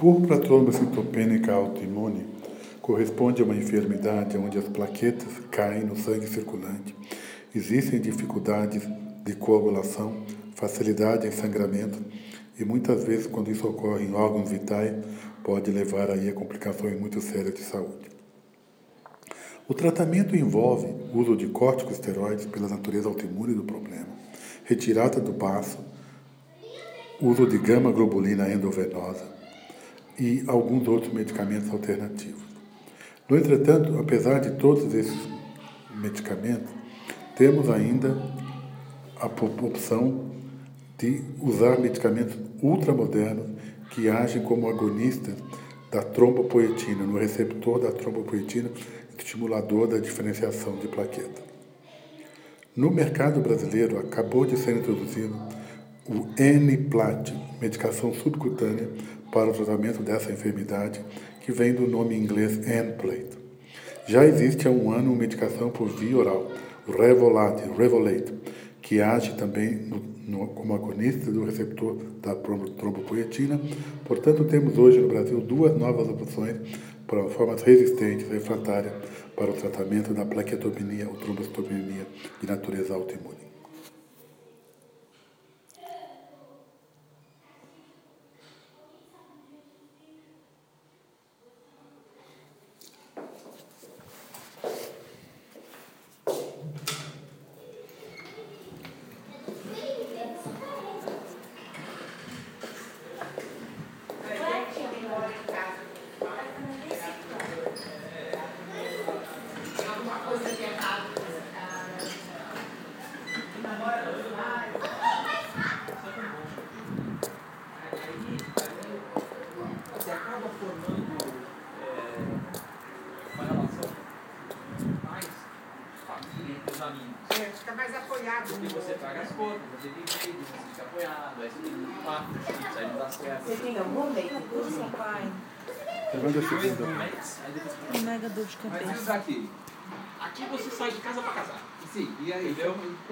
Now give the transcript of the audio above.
Púrpura trombocitopênica autoimune corresponde a uma enfermidade onde as plaquetas caem no sangue circulante. Existem dificuldades de coagulação, facilidade em sangramento e muitas vezes, quando isso ocorre em órgãos vitais, pode levar aí a complicações muito sérias de saúde. O tratamento envolve uso de corticosteroides pela natureza autoimune do problema, retirada do baço, uso de gama-globulina endovenosa, e alguns outros medicamentos alternativos. No entretanto, apesar de todos esses medicamentos, temos ainda a opção de usar medicamentos ultramodernos que agem como agonistas da trombopoetina, no receptor da trombopoetina, estimulador da diferenciação de plaqueta. No mercado brasileiro, acabou de ser introduzido o N-Plat, medicação subcutânea para o tratamento dessa enfermidade, que vem do nome inglês N-Plate. Já existe há um ano uma medicação por via oral, o Revolade, Revolate, que age também no, no, como agonista do receptor da trombopoetina. Portanto, temos hoje no Brasil duas novas opções para formas resistentes, refratárias, para o tratamento da plaquetopenia ou trombocitopenia de natureza autoimune. É, fica mais apoiado. Porque você paga as contas, você tem jeito, você fica apoiado, aí você tem um papo, aí não dá certo. Você tem algum do seu pai? Segunda. depois Um mega dor de Mas cabeça. isso aqui. Aqui você sai de casa pra casar. Sim, e aí? Entendeu?